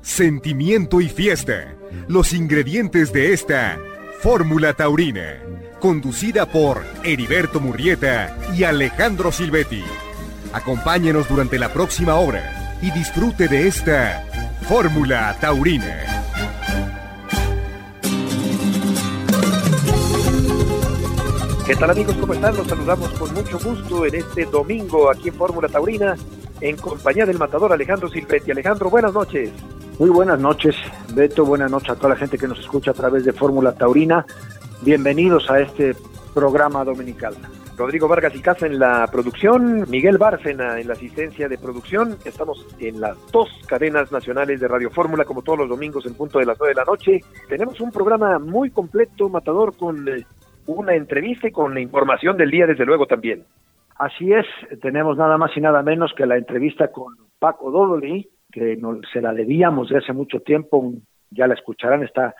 sentimiento y fiesta. Los ingredientes de esta Fórmula Taurina, conducida por Heriberto Murrieta y Alejandro Silvetti. Acompáñenos durante la próxima hora y disfrute de esta Fórmula Taurina. ¿Qué tal amigos? ¿Cómo están? Los saludamos con mucho gusto en este domingo aquí en Fórmula Taurina en compañía del matador Alejandro Silvetti. Alejandro, buenas noches. Muy buenas noches, Beto. Buenas noches a toda la gente que nos escucha a través de Fórmula Taurina. Bienvenidos a este programa dominical. Rodrigo Vargas y Casa en la producción, Miguel Bárcena en la asistencia de producción. Estamos en las dos cadenas nacionales de Radio Fórmula, como todos los domingos en punto de las nueve de la noche. Tenemos un programa muy completo, Matador, con eh, una entrevista y con la información del día, desde luego también. Así es, tenemos nada más y nada menos que la entrevista con Paco Dodoli, que nos, se la debíamos de hace mucho tiempo, ya la escucharán, está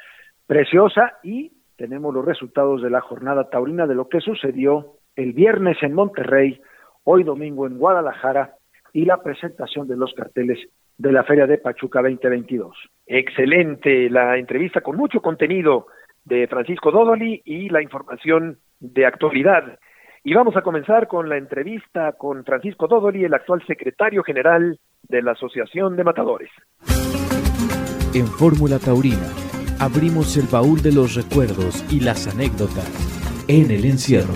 preciosa, y tenemos los resultados de la jornada taurina de lo que sucedió el viernes en Monterrey, hoy domingo en Guadalajara y la presentación de los carteles de la Feria de Pachuca 2022. Excelente la entrevista con mucho contenido de Francisco Dodoli y la información de actualidad. Y vamos a comenzar con la entrevista con Francisco Dodoli, el actual secretario general de la Asociación de Matadores. En Fórmula Taurina abrimos el baúl de los recuerdos y las anécdotas en el encierro.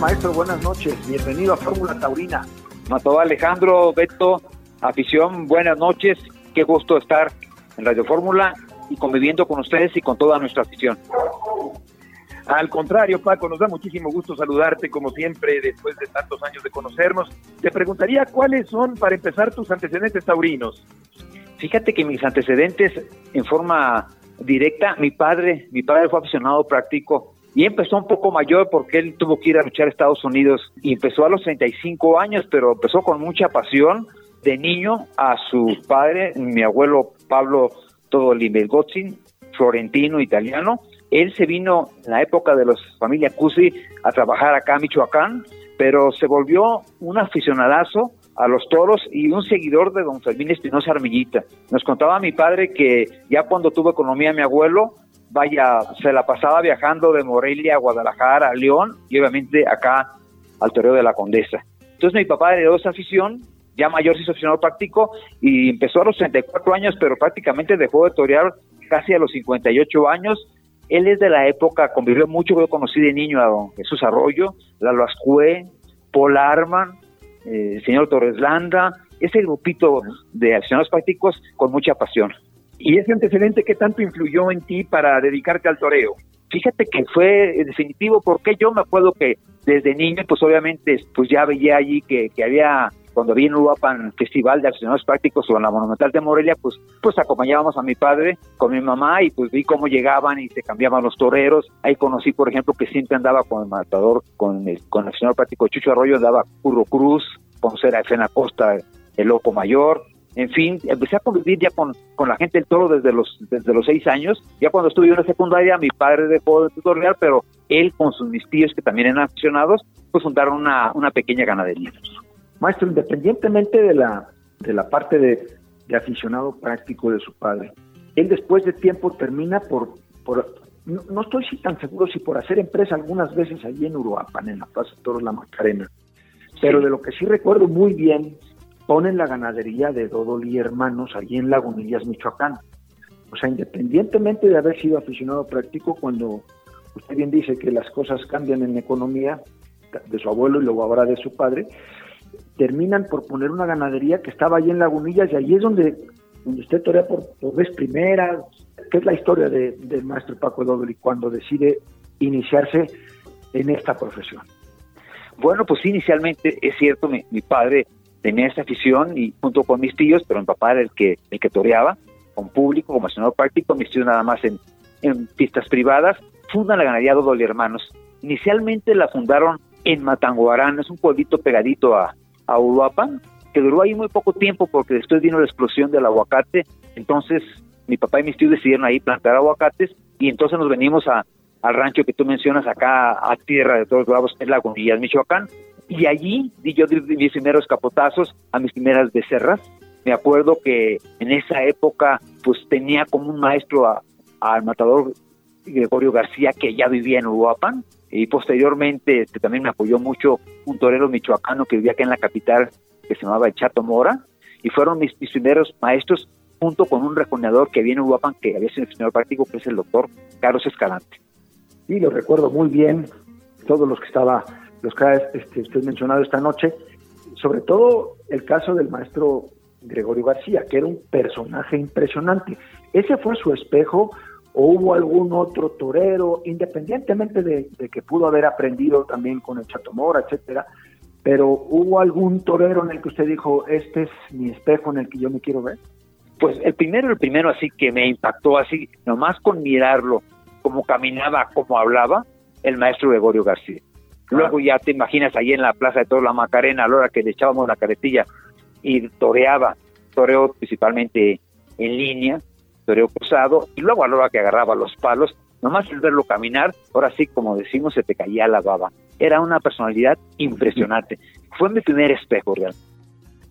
Maestro, buenas noches. Bienvenido a Fórmula Taurina. Mató Alejandro, Beto, afición, buenas noches. Qué gusto estar en Radio Fórmula y conviviendo con ustedes y con toda nuestra afición. Al contrario, Paco, nos da muchísimo gusto saludarte como siempre después de tantos años de conocernos. Te preguntaría cuáles son, para empezar, tus antecedentes taurinos. Fíjate que mis antecedentes, en forma directa, mi padre, mi padre fue aficionado práctico y empezó un poco mayor porque él tuvo que ir a luchar a Estados Unidos y empezó a los 35 años, pero empezó con mucha pasión de niño a su padre, mi abuelo Pablo Todolimelgotzin, florentino, italiano. Él se vino en la época de los familia Cusi a trabajar acá en Michoacán, pero se volvió un aficionadazo a los toros y un seguidor de don Fermín Espinosa Armillita. Nos contaba mi padre que ya cuando tuvo economía mi abuelo, vaya, se la pasaba viajando de Morelia a Guadalajara, a León y obviamente acá al Toreo de la Condesa. Entonces mi papá heredó esa afición, ya mayor se hizo aficionado práctico y empezó a los 34 años, pero prácticamente dejó de torear casi a los 58 años. Él es de la época, convivió mucho, yo conocí de niño a don Jesús Arroyo, Lalo Ascue, Paul Arman, eh, el señor Torres Landa, ese grupito de aficionados prácticos con mucha pasión. ¿Y ese antecedente qué tanto influyó en ti para dedicarte al toreo? Fíjate que fue definitivo porque yo me acuerdo que desde niño, pues obviamente, pues ya veía allí que, que había cuando había en Uruapan Festival de Aficionados Prácticos o en la Monumental de Morelia, pues, pues acompañábamos a mi padre con mi mamá y pues vi cómo llegaban y se cambiaban los toreros. Ahí conocí, por ejemplo, que siempre andaba con el matador, con el, con el aficionado práctico Chucho Arroyo, andaba Curro Cruz, conocer a Efena Costa, el Loco Mayor, en fin, empecé a convivir ya con, con la gente del toro desde los, desde los seis años. Ya cuando estuve en la secundaria, mi padre dejó de tutorear, pero él con sus mis tíos, que también eran aficionados, pues fundaron una, una pequeña ganadería. Maestro, independientemente de la, de la parte de, de aficionado práctico de su padre, él después de tiempo termina por, por no, no estoy si tan seguro si por hacer empresa algunas veces allí en Uruapan, en la Plaza Toros La Macarena, pero de lo que sí recuerdo muy bien ponen la ganadería de Dodoli Hermanos allí en Lagunillas, Michoacán. O sea, independientemente de haber sido aficionado práctico, cuando usted bien dice que las cosas cambian en economía de su abuelo y luego ahora de su padre, terminan por poner una ganadería que estaba allí en Lagunillas y allí es donde, donde usted torea por, por vez primera, que es la historia de, del maestro Paco Dodoli cuando decide iniciarse en esta profesión. Bueno, pues inicialmente es cierto, mi, mi padre tenía esa afición y junto con mis tíos, pero mi papá era el que, el que toreaba, con público, como aficionado práctico, mis tíos nada más en, en pistas privadas, fundan la ganadería Dodoli Hermanos. Inicialmente la fundaron en Matanguarán, es un pueblito pegadito a, a Uruapan, que duró ahí muy poco tiempo porque después vino la explosión del aguacate, entonces mi papá y mis tíos decidieron ahí plantar aguacates y entonces nos venimos al rancho que tú mencionas acá a tierra de todos bravos en Lagunillas, Michoacán. Y allí di yo mis primeros capotazos a mis primeras becerras. Me acuerdo que en esa época pues tenía como un maestro al matador Gregorio García que ya vivía en Uruapan y posteriormente este, también me apoyó mucho un torero michoacano que vivía acá en la capital que se llamaba Chato Mora y fueron mis, primeros maestros junto con un rejoneador que viene en Uruapan que había sido primer práctico que es el doctor Carlos Escalante. Sí, lo recuerdo muy bien, todos los que estaba, los que este, usted mencionado esta noche, sobre todo el caso del maestro Gregorio García, que era un personaje impresionante. Ese fue su espejo, o hubo algún otro torero, independientemente de, que pudo haber aprendido también con el Chatomora, etcétera, pero hubo algún torero en el que usted dijo, este es mi espejo en el que yo me quiero ver. Pues el primero, el primero así que me impactó así, nomás con mirarlo, cómo caminaba, cómo hablaba, el maestro Gregorio García. Luego ya te imaginas ahí en la Plaza de Todos la Macarena, a la hora que le echábamos la caretilla y toreaba, toreó principalmente en línea, toreó cruzado, y luego a la hora que agarraba los palos, nomás el verlo caminar, ahora sí, como decimos, se te caía la baba. Era una personalidad impresionante. Fue mi primer espejo, real.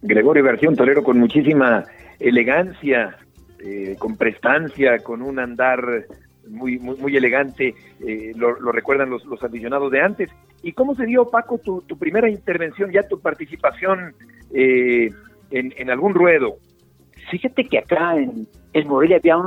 Gregorio García, un torero con muchísima elegancia, eh, con prestancia, con un andar muy, muy, muy elegante, eh, lo, recuerdan los, los aficionados de antes. ¿Y cómo se dio, Paco, tu, tu primera intervención, ya tu participación eh, en, en, algún ruedo? Fíjate que acá en, en Morelia había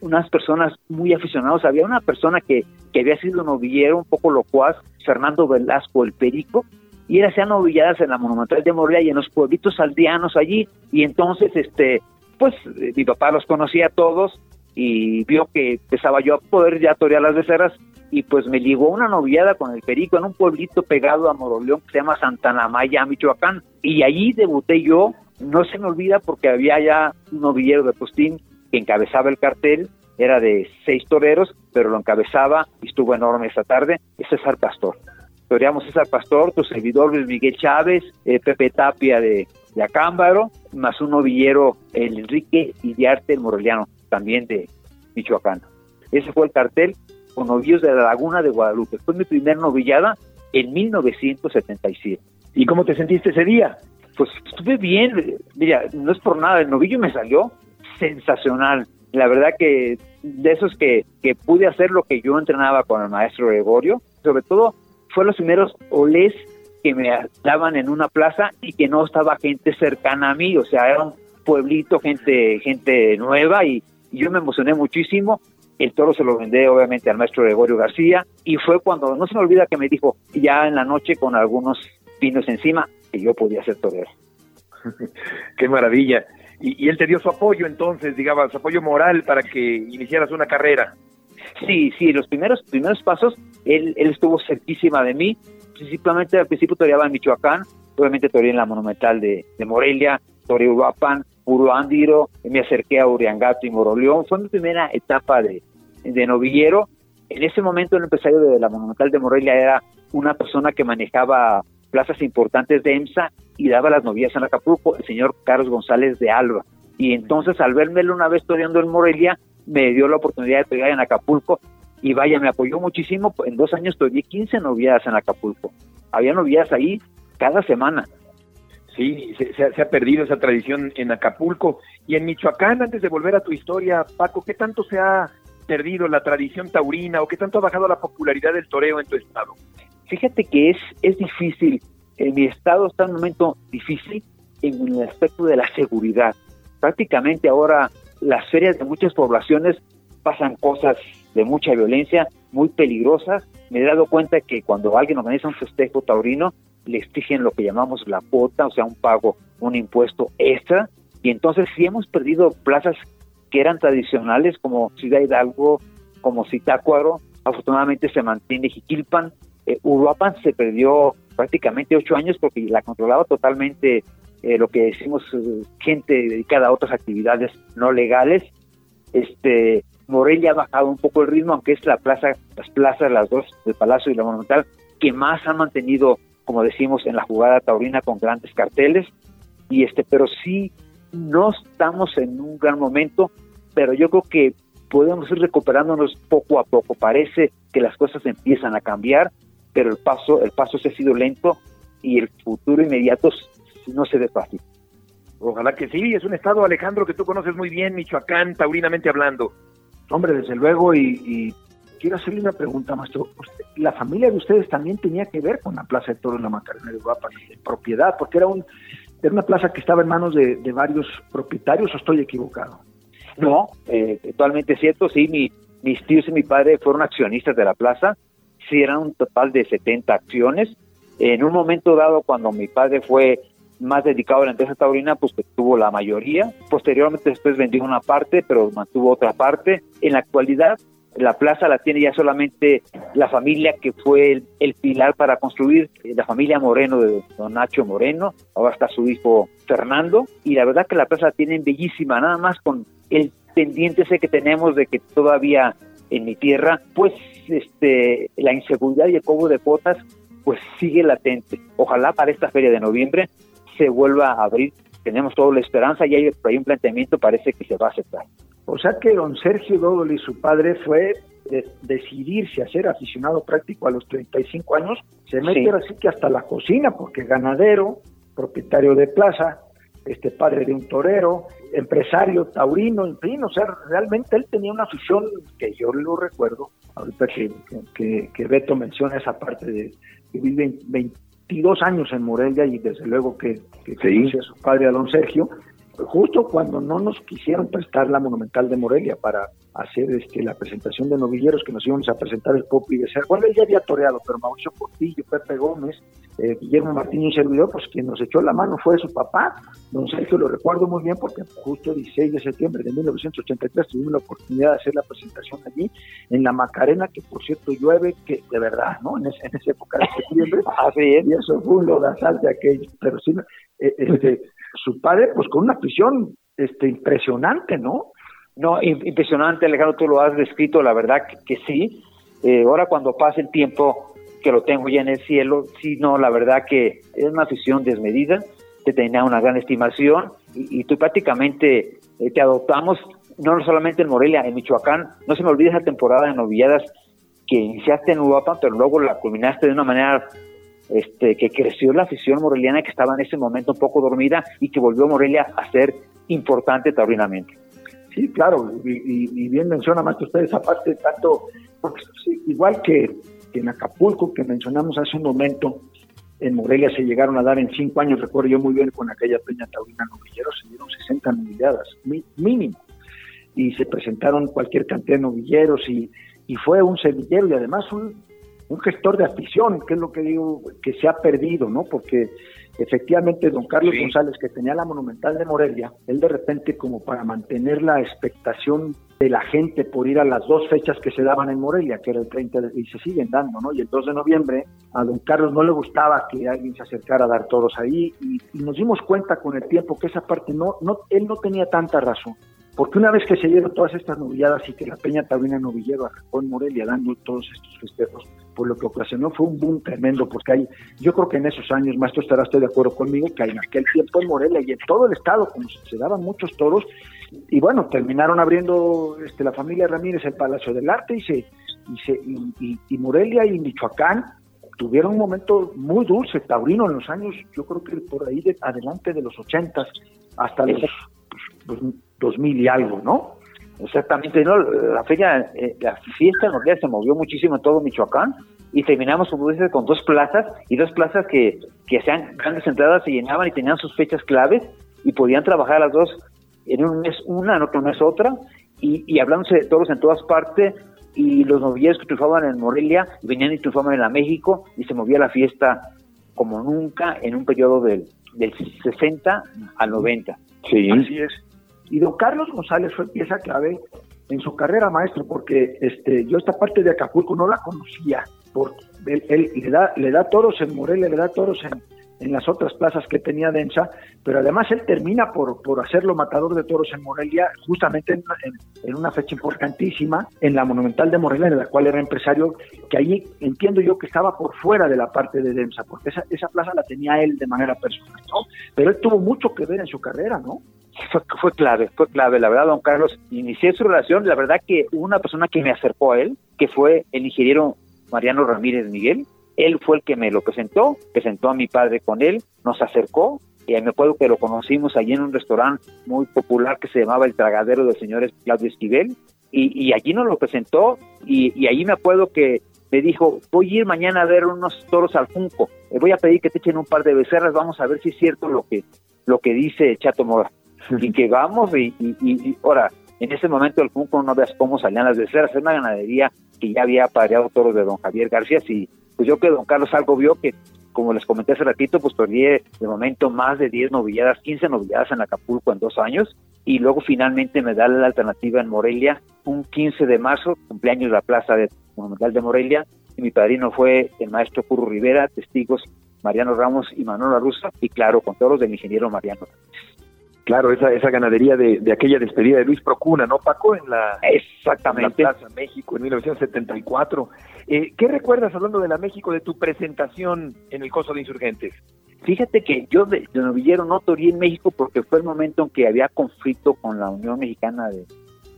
unas personas muy aficionados, había una persona que, que había sido novillero, un poco locuaz, Fernando Velasco, el Perico, y él hacía novilladas en la Monumental de Morelia y en los pueblitos aldeanos allí, y entonces, este, pues, eh, mi papá los conocía a todos, y vio que empezaba yo a poder ya torear las becerras y pues me ligó una novillada con el Perico en un pueblito pegado a Moroleón que se llama Santana Maya, Michoacán. Y allí debuté yo, no se me olvida porque había ya un novillero de postín que encabezaba el cartel, era de seis toreros, pero lo encabezaba y estuvo enorme esa tarde, es César Pastor. Toreamos César Pastor, tu servidor Luis Miguel Chávez, eh, Pepe Tapia de, de Acámbaro, más un novillero, el Enrique Idiarte, el moreliano también de Michoacán. Ese fue el cartel con novillos de la Laguna de Guadalupe. Fue mi primer novillada en 1977. ¿Y cómo te sentiste ese día? Pues estuve bien, mira, no es por nada, el novillo me salió sensacional. La verdad que de esos que, que pude hacer lo que yo entrenaba con el maestro Gregorio, sobre todo fue los primeros olés que me daban en una plaza y que no estaba gente cercana a mí, o sea, era un pueblito, gente, gente nueva y, y yo me emocioné muchísimo. El toro se lo vendé obviamente al maestro Gregorio García y fue cuando, no se me olvida que me dijo ya en la noche con algunos pinos encima que yo podía ser torero. Qué maravilla. Y, él te dio su apoyo entonces, digamos, su apoyo moral para que iniciaras una carrera. Sí, sí, los primeros primeros pasos, él, estuvo cerquísima de mí. Principalmente al principio toreaba en Michoacán, obviamente toreé en la Monumental de, de Morelia, toreé Uruapan, Uruándiro, me acerqué a Uriangato y Moroleón. Fue mi primera etapa de, de novillero. En ese momento el empresario de la Monumental de Morelia era una persona que manejaba plazas importantes de EMSA y daba las novillas en Acapulco, el señor Carlos González de Alba. Y entonces al verme una vez toreando en Morelia, me dio la oportunidad de torear en Acapulco y vaya, me apoyó muchísimo. En dos años toreé 15 novilladas en Acapulco. Había novilladas ahí cada semana. Sí, se, ha perdido esa tradición en Acapulco. Y en Michoacán, antes de volver a tu historia, Paco, ¿qué tanto se ha perdido la tradición taurina o qué tanto ha bajado la popularidad del toreo en tu estado? Fíjate que es, es difícil. En mi estado está en un momento difícil en el aspecto de la seguridad. Prácticamente ahora las ferias de muchas poblaciones pasan cosas de mucha violencia, muy peligrosas. Me he dado cuenta que cuando alguien organiza un festejo taurino, le exigen lo que llamamos la cuota, o sea, un pago, un impuesto extra. Y entonces si hemos perdido plazas que eran tradicionales como Ciudad Hidalgo, como Zitácuaro, afortunadamente se mantiene Jiquilpan. Eh, Uruapan se perdió prácticamente ocho años porque la controlaba totalmente eh, lo que decimos eh, gente dedicada a otras actividades no legales. Este Morelia ha bajado un poco el ritmo, aunque es la plaza, las plazas, las dos, del Palacio y la Monumental, que más han mantenido como decimos en la jugada taurina con grandes carteles y este pero sí no estamos en un gran momento pero yo creo que podemos ir recuperándonos poco a poco. Parece que las cosas empiezan a cambiar, pero el paso, el paso se ha sido lento y el futuro inmediato no se ve fácil. Ojalá que sí, es un estado, Alejandro, que tú conoces muy bien, Michoacán, taurinamente hablando. Hombre, desde luego, y, quiero hacerle una pregunta, maestro. La familia de ustedes también tenía que ver con la Plaza de Toros La Macarena de Guapa, de propiedad, porque era un era una plaza que estaba en manos de, varios propietarios, o estoy equivocado. No, eh, totalmente cierto, sí, mi, mis tíos y mi padre fueron accionistas de la plaza, sí, eran un total de 70 acciones. En un momento dado, cuando mi padre fue más dedicado a la empresa taurina, pues tuvo la mayoría. Posteriormente después vendió una parte, pero mantuvo otra parte. En la actualidad, la plaza la tiene ya solamente la familia que fue el, pilar para construir, eh, la familia Moreno de don Nacho Moreno, ahora está su hijo Fernando, y la verdad que la plaza la tienen bellísima, nada más con el pendiente ese que tenemos de que todavía en mi tierra, pues este la inseguridad y el cobro de cuotas pues sigue latente. Ojalá para esta feria de noviembre se vuelva a abrir. Tenemos toda la esperanza y hay, hay un planteamiento, parece que se va a aceptar. O sea que don Sergio Dodoli, su padre, fue de decidirse a ser aficionado práctico a los 35 años, se mete así que hasta la cocina, porque ganadero, propietario de plaza, este padre de un torero, empresario taurino, en fin, o sea, realmente él tenía una afición que yo lo recuerdo, ahorita que, que, Beto menciona esa parte de que vive 22 años en Morelia y desde luego que, que a su padre, a don Sergio, justo cuando no nos quisieron prestar la Monumental de Morelia para hacer este, la presentación de novilleros que nos íbamos a presentar el Pop y de ser, bueno, él ya había toreado, pero Mauricio Portillo, Pepe Gómez, eh, Guillermo Martín y servidor, pues quien nos echó la mano fue su papá, don Sergio, lo recuerdo muy bien porque justo el 16 de septiembre de 1983 tuvimos la oportunidad de hacer la presentación allí en la Macarena, que por cierto llueve, que de verdad, ¿no? En, esa época de septiembre, Así es. y eso fue un lodazal de aquello, pero sí, eh, este, su padre, pues con una prisión este, impresionante, ¿no? No, impresionante, Alejandro, tú lo has descrito, la verdad que, sí. Eh, ahora cuando pase el tiempo que lo tengo ya en el cielo, sí, no, la verdad que es una afición desmedida, te tenía una gran estimación y, tú prácticamente eh, te adoptamos, no solamente en Morelia, en Michoacán, no se me olvide esa temporada de novilladas que iniciaste en Uruapan, pero luego la culminaste de una manera este, que creció la afición moreliana que estaba en ese momento un poco dormida y que volvió Morelia a ser importante taurinamente. Sí, claro, y, bien menciona más que usted esa parte, tanto, igual que, en Acapulco, que mencionamos hace un momento, en Morelia se llegaron a dar en cinco años, recuerdo yo muy bien con aquella peña taurina novillero, se dieron 60 novilladas, mínimo, y se presentaron cualquier cantidad de novilleros y, y fue un semillero y además un, un gestor de afición, que es lo que digo que se ha perdido, ¿no? Porque efectivamente don Carlos González, que tenía la Monumental de Morelia, él de repente como para mantener la expectación de la gente por ir a las dos fechas que se daban en Morelia, que era el 30 y se siguen dando, ¿no? Y el 2 de noviembre a don Carlos no le gustaba que alguien se acercara a dar toros ahí y, nos dimos cuenta con el tiempo que esa parte no, no, él no tenía tanta razón. Porque una vez que se dieron todas estas novilladas y que la Peña Taurina Novillero arrancó en Morelia dando todos estos festejos, pues lo que ocasionó fue un boom tremendo, porque hay, yo creo que en esos años, maestro estará usted de acuerdo conmigo, que en aquel tiempo en Morelia y en todo el estado, como se daban muchos toros, y bueno, terminaron abriendo este, la familia Ramírez el Palacio del Arte y se, y, se, y, Morelia y Michoacán tuvieron un momento muy dulce, taurino, en los años, yo creo que por ahí de, adelante de los ochentas hasta los, pues, 2000 y algo, ¿no? Exactamente, ¿no? La feria, eh, la fiesta en realidad se movió muchísimo en todo Michoacán y terminamos, como dices, con dos plazas y dos plazas que, que hacían grandes entradas, se llenaban y tenían sus fechas claves y podían trabajar las dos en un mes una, en otro mes otra y, y hablándose de todos en todas partes y los novilleros que triunfaban en Morelia venían y triunfaban en la México y se movía la fiesta como nunca en un periodo del, del 60 al 90. Sí, así es. Y don Carlos González fue pieza clave en su carrera maestro, porque este, yo esta parte de Acapulco no la conocía, porque él, le, da, le da toros en Morelia, le da toros en, las otras plazas que tenía Densa, pero además él termina por, por hacerlo matador de toros en Morelia, justamente en, una fecha importantísima, en la Monumental de Morelia, en la cual era empresario, que allí entiendo yo que estaba por fuera de la parte de Densa, porque esa, esa plaza la tenía él de manera personal, ¿no? Pero él tuvo mucho que ver en su carrera, ¿no? fue, clave, fue clave, la verdad, don Carlos. Inicié su relación, la verdad que una persona que me acercó a él, que fue el ingeniero Mariano Ramírez Miguel, él fue el que me lo presentó, presentó a mi padre con él, nos acercó, y me acuerdo que lo conocimos allí en un restaurante muy popular que se llamaba El Tragadero del señor Claudio Esquivel, y, allí nos lo presentó, y, y allí me acuerdo que me dijo, voy a ir mañana a ver unos toros al Junco, voy a pedir que te echen un par de becerras, vamos a ver si es cierto lo que, lo que dice Chato Mora. y que vamos, y, y, ahora, en ese momento el Junco no veas cómo salían las becerras, era una ganadería que ya había pareado toros de don Javier García, y pues yo que don Carlos algo vio que como les comenté hace ratito, pues perdí de momento más de 10 novilladas, 15 novilladas en Acapulco en dos años, y luego finalmente me da la alternativa en Morelia, un 15 de marzo, cumpleaños de la Plaza de Monumental de Morelia, y mi padrino fue el maestro Curro Rivera, testigos Mariano Ramos y Manuel Rusa, y claro, con todos los del ingeniero Mariano. Claro, esa, esa ganadería de, de, aquella despedida de Luis Procuna, ¿no, Paco? En la, Exactamente. En la Plaza México en 1974. Eh, ¿Qué recuerdas, hablando de la México, de tu presentación en el Coso de Insurgentes? Fíjate que yo de, novillero no torí en México porque fue el momento en que había conflicto con la Unión Mexicana de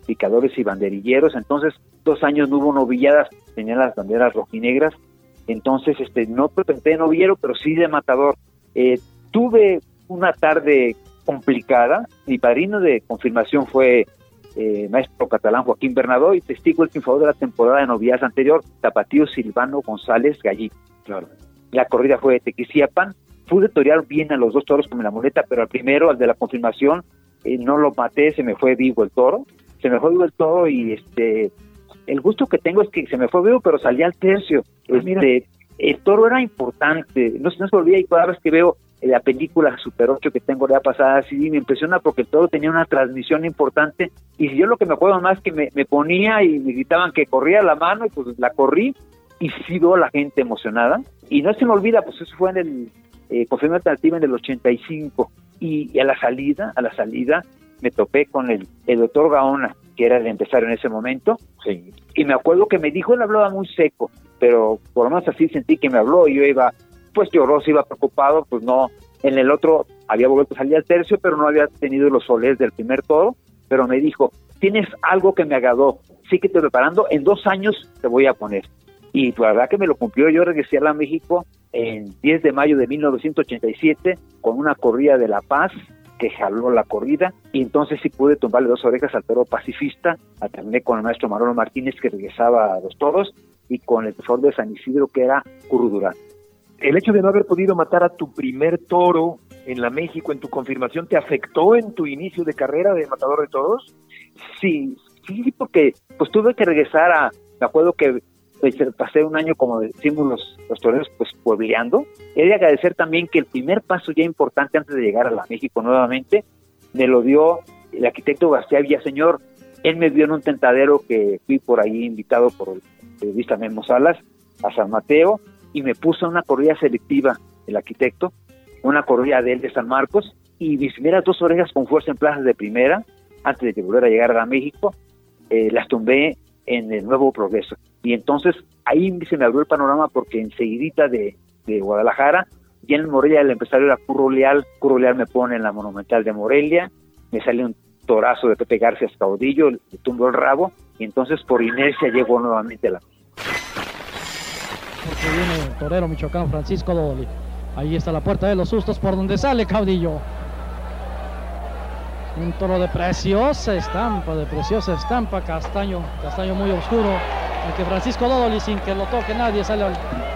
Picadores y Banderilleros, entonces dos años no hubo novilladas, tenían las banderas rojinegras, entonces este no presenté de novillero, pero sí de matador. Eh, tuve una tarde complicada. Mi padrino de confirmación fue eh, maestro catalán Joaquín Bernardo y testigo el triunfador de la temporada de novias anterior, Tapatío Silvano González Gallito. Claro. La corrida fue de Tequisiapan. Pude torear bien a los dos toros con la muleta, pero al primero, al de la confirmación, eh, no lo maté, se me fue vivo el toro. Se me fue vivo el toro y este el gusto que tengo es que se me fue vivo, pero salía al tercio. Ah, este, el toro era importante. No, no se olvida y cada vez que veo la película Super 8 que tengo ya pasada, sí me impresiona porque todo tenía una transmisión importante y yo lo que me acuerdo más que me, ponía y me gritaban que corría la mano y pues la corrí y sí veo la gente emocionada y no se me olvida, pues eso fue en el eh, confirmación alternativa en el 85 y, a la salida, a la salida me topé con el, el doctor Gaona, que era el empresario en ese momento, y me acuerdo que me dijo, él hablaba muy seco, pero por lo menos así sentí que me habló y yo iba pues lloró, se iba preocupado, pues no, en el otro había vuelto a salir al tercio, pero no había tenido los soles del primer toro, pero me dijo, tienes algo que me agradó, sí que te preparando, en dos años te voy a poner. Y la verdad que me lo cumplió, yo regresé a la México en 10 de mayo de 1987 con una corrida de La Paz que jaló la corrida y entonces sí pude tumbarle dos orejas al toro pacifista, terminé con el maestro Manolo Martínez que regresaba a los toros y con el profesor de San Isidro que era Curudurán el hecho de no haber podido matar a tu primer toro en la México en tu confirmación te afectó en tu inicio de carrera de matador de toros? Sí, sí, porque pues tuve que regresar a, me acuerdo que pues, pasé un año, como decimos los, los toreros, pues puebleando. He de agradecer también que el primer paso ya importante antes de llegar a la México nuevamente, me lo dio el arquitecto García Villaseñor. Él me vio en un tentadero que fui por ahí invitado por el periodista Memo Salas a San Mateo y me puso una corrida selectiva el arquitecto, una corrida de él de San Marcos y mis primeras dos orejas con fuerza en plazas de primera, antes de que volviera a llegar a México, eh, las tumbé en el Nuevo Progreso. Y entonces ahí se me abrió el panorama porque enseguidita de, de Guadalajara, ya en Morelia el empresario era Curro Leal, Curro Leal me pone en la Monumental de Morelia, me sale un torazo de Pepe García Caudillo, le tumbó el rabo, y entonces por inercia llegó nuevamente a la porque viene el torero michoacano Francisco Doli. Ahí está la puerta de los sustos por donde sale Caudillo. Un toro de preciosa estampa, de preciosa estampa, castaño, castaño muy oscuro. El que Francisco Dodoli, sin que lo toque nadie, sale,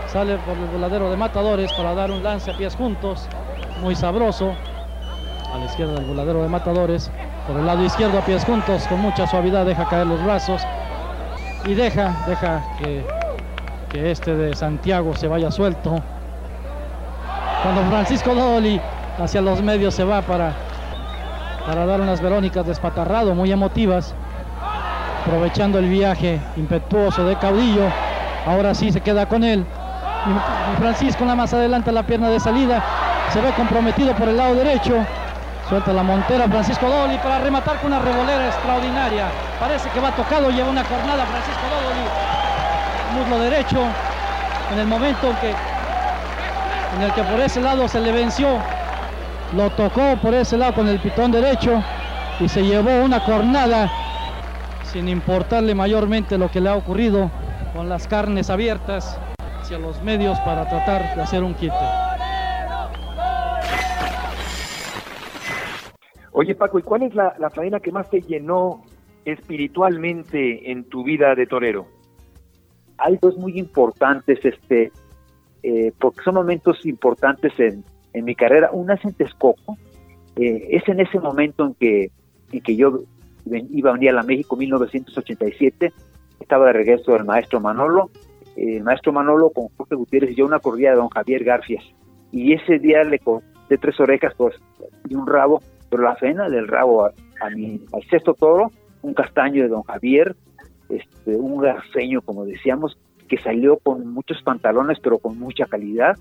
sale por el voladero de matadores para dar un lance a pies juntos, muy sabroso. A la izquierda del voladero de matadores, por el lado izquierdo a pies juntos, con mucha suavidad deja caer los brazos y deja, deja que que este de Santiago se vaya suelto. Cuando Francisco Doli hacia los medios se va para, para dar unas Verónicas despatarrado, muy emotivas, aprovechando el viaje impetuoso de Caudillo. Ahora sí se queda con él. Francisco nada más adelanta la pierna de salida, se ve comprometido por el lado derecho. Suelta la montera Francisco Doli para rematar con una revolera extraordinaria. Parece que va tocado, lleva una jornada Francisco Doli muslo derecho, en el momento en, que, en el que por ese lado se le venció, lo tocó por ese lado con el pitón derecho, y se llevó una cornada sin importarle mayormente lo que le ha ocurrido con las carnes abiertas hacia los medios para tratar de hacer un quite. Oye Paco, ¿y cuál es la, la faena que más te llenó espiritualmente en tu vida de torero? Hay dos muy importantes, este, eh, porque son momentos importantes en, en mi carrera. Una es en Texcoco, eh, es en ese momento en que, en que yo iba a venir a la México 1987, estaba de regreso el maestro Manolo, el maestro Manolo con Jorge Gutiérrez y yo una corrida de don Javier Garfias. Y ese día le corté tres orejas pues, y un rabo, pero la cena del rabo a, mi, al sexto toro, un castaño de don Javier, este, un garceño, como decíamos, que salió con muchos pantalones, pero con mucha calidad.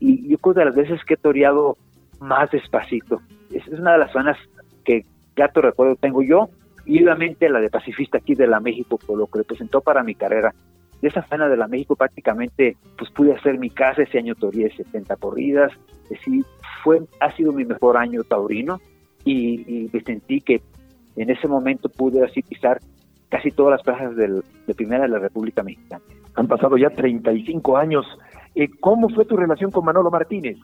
Y yo creo de las veces que he toreado más despacito. Es, una de las zonas que gato recuerdo tengo yo, y obviamente la de pacifista aquí de la México, por lo que representó para mi carrera. De esa zona de la México prácticamente pues pude hacer mi casa, ese año toreé 70 corridas, es decir, fue, ha sido mi mejor año taurino y, me sentí que en ese momento pude así pisar casi todas las plazas del, de primera de la República Mexicana. Han pasado ya 35 años. Eh, ¿Cómo fue tu relación con Manolo Martínez?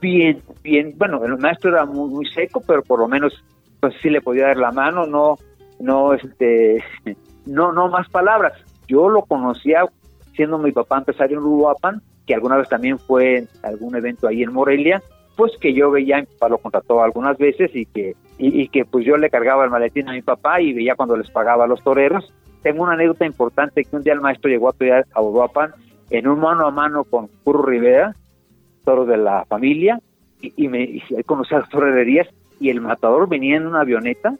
Bien, bien. Bueno, el maestro era muy, muy seco, pero por lo menos pues sí le podía dar la mano, no, no, este, no, no más palabras. Yo lo conocía siendo mi papá empresario en Uruapan, que alguna vez también fue en algún evento ahí en Morelia, pues que yo veía, mi lo contrató algunas veces y que, y, que pues yo le cargaba el maletín a mi papá y veía cuando les pagaba a los toreros. Tengo una anécdota importante que un día el maestro llegó a torear a Uruapan en un mano a mano con Curro Rivera, toro de la familia, y, me y conocí a las torerías y el matador venía en una avioneta,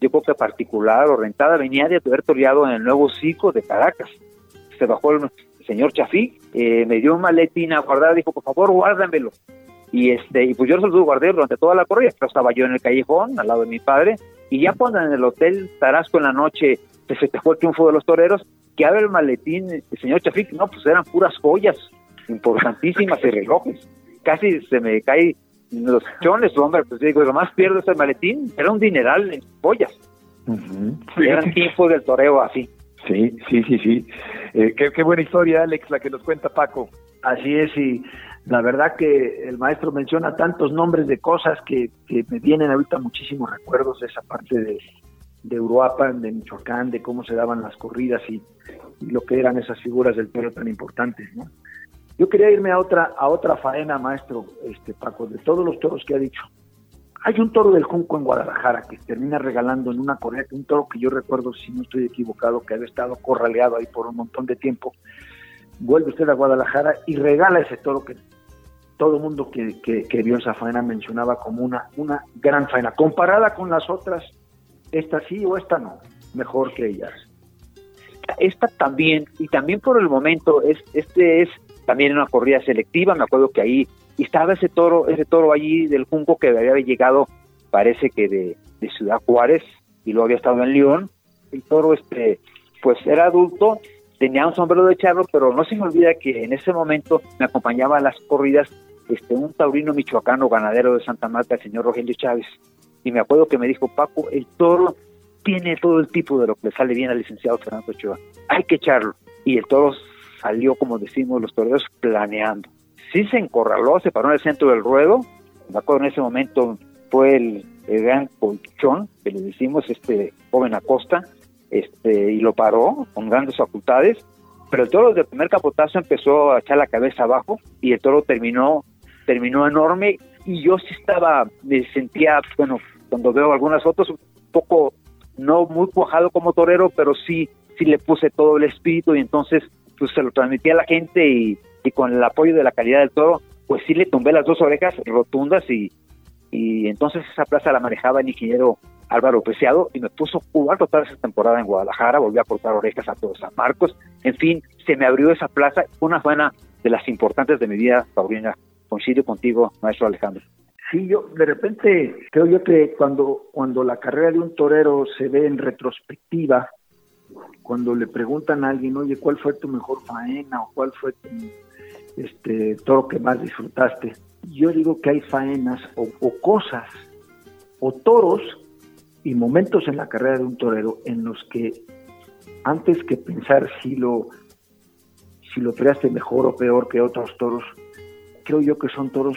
yo creo que particular o rentada, venía de haber toreado en el nuevo Cico de Caracas. Se bajó el señor Chafí, eh, me dio un maletín a guardar, dijo, por favor, guárdamelo. Y este y pues yo se lo guardé durante toda la corrida, pero estaba yo en el callejón, al lado de mi padre, y ya cuando en el hotel Tarasco en la noche se festejó el triunfo de los toreros, que abre el maletín, el señor Chafí, no, pues eran puras joyas importantísimas y relojes. Casi se me cae los chones, hombre, pues digo, lo más pierdo ese maletín, era un dineral en joyas. Eran tiempos del toreo así. Sí, sí, sí, sí. Eh, qué, buena historia, Alex, la que nos cuenta Paco. Así es, y la verdad que el maestro menciona tantos nombres de cosas que, me vienen ahorita muchísimos recuerdos de esa parte de, de Uruapan, de Michoacán, de cómo se daban las corridas y, y lo que eran esas figuras del toro tan importantes, ¿no? Yo quería irme a otra, a otra faena, maestro este Paco, de todos los toros que ha dicho. Hay un toro del Junco en Guadalajara que termina regalando en una correa, un toro que yo recuerdo, si no estoy equivocado, que había estado corraleado ahí por un montón de tiempo. Vuelve usted a Guadalajara y regala ese toro que todo el mundo que, que, vio esa faena mencionaba como una, una gran faena. Comparada con las otras, esta sí o esta no, mejor que ellas. Esta también, y también por el momento, es, este es también una corrida selectiva, me acuerdo que ahí estaba ese toro, ese toro allí del Junco que había llegado, parece que de, Ciudad Juárez, y luego había estado en León, el toro este, pues era adulto, tenía un sombrero de charro, pero no se me olvida que en ese momento me acompañaba a las corridas este, un taurino michoacano ganadero de Santa Marta, el señor Rogelio Chávez, y me acuerdo que me dijo, Paco, el toro tiene todo el tipo de lo que le sale bien al licenciado Fernando Ochoa, hay que echarlo, y el toro salió, como decimos los toreros, planeando. Sí se encorraló, se paró en el centro del ruedo, me acuerdo en ese momento fue el, gran colchón, que le decimos, este joven Acosta, este, y lo paró con grandes facultades, pero el toro del primer capotazo empezó a echar la cabeza abajo y el toro terminó, terminó enorme y yo sí estaba, me sentía, bueno, cuando veo algunas fotos, un poco, no muy cuajado como torero, pero sí, sí le puse todo el espíritu y entonces pues se lo transmití a la gente y, con el apoyo de la calidad del toro, pues sí le tumbé las dos orejas rotundas y, y entonces esa plaza la manejaba el ingeniero Álvaro Preciado y me puso jugar toda esa temporada en Guadalajara, volví a cortar orejas a todos San Marcos, en fin, se me abrió esa plaza, una buena de las importantes de mi vida Paulina. Coincido contigo, maestro Alejandro. Sí, yo de repente creo yo que cuando, cuando la carrera de un torero se ve en retrospectiva, cuando le preguntan a alguien, oye, ¿cuál fue tu mejor faena o cuál fue tu este, toro que más disfrutaste? Yo digo que hay faenas o, cosas o toros y momentos en la carrera de un torero en los que antes que pensar si lo si lo creaste mejor o peor que otros toros, creo yo que son toros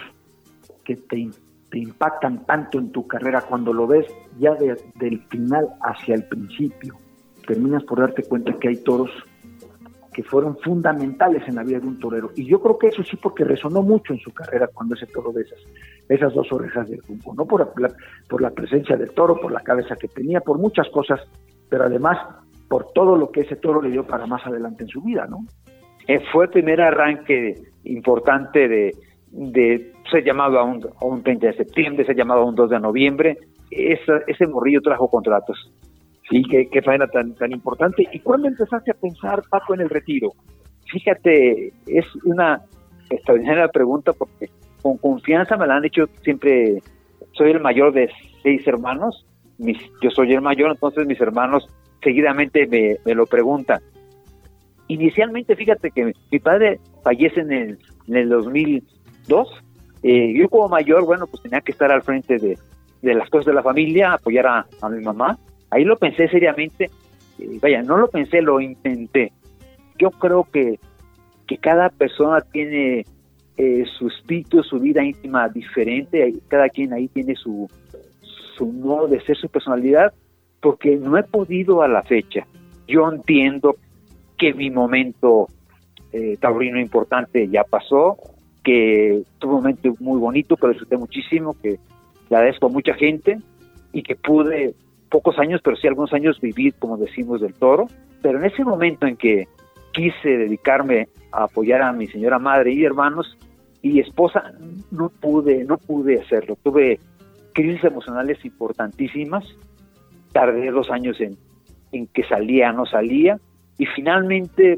que te, impactan tanto en tu carrera cuando lo ves ya del final hacia el principio. Terminas por darte cuenta que hay toros que fueron fundamentales en la vida de un torero. Y yo creo que eso sí porque resonó mucho en su carrera cuando ese toro de esas, esas dos orejas del rumbo, ¿no? Por la, por la presencia del toro, por la cabeza que tenía, por muchas cosas, pero además por todo lo que ese toro le dio para más adelante en su vida, ¿no? Eh, fue el primer arranque importante de, de ser llamado a un, a un 30 de septiembre, ser llamado a un 2 de noviembre. Ese, ese morrillo trajo contratos. Sí, qué, qué faena tan, tan importante. ¿Y cuándo empezaste a pensar, Paco, en el retiro? Fíjate, es una extraordinaria pregunta porque con confianza me la han dicho siempre. Soy el mayor de seis hermanos. Mis, yo soy el mayor, entonces mis hermanos seguidamente me, me lo preguntan. Inicialmente, fíjate que mi, padre fallece en el, en el 2002. Eh, yo como mayor, bueno, pues tenía que estar al frente de, de las cosas de la familia, apoyar a, a mi mamá Ahí lo pensé seriamente, eh, vaya, no lo pensé, lo intenté. Yo creo que, que cada persona tiene eh, su espíritu, su vida íntima diferente, cada quien ahí tiene su, su modo de ser, su personalidad, porque no he podido a la fecha. Yo entiendo que mi momento eh, taurino importante ya pasó, que tuve un momento muy bonito, que disfruté muchísimo, que le agradezco a mucha gente y que pude pocos años, pero sí algunos años viví, como decimos, del toro. Pero en ese momento en que quise dedicarme a apoyar a mi señora madre y hermanos y esposa, no pude, no pude hacerlo. Tuve crisis emocionales importantísimas. Tardé dos años en, en que salía, no salía. Y finalmente,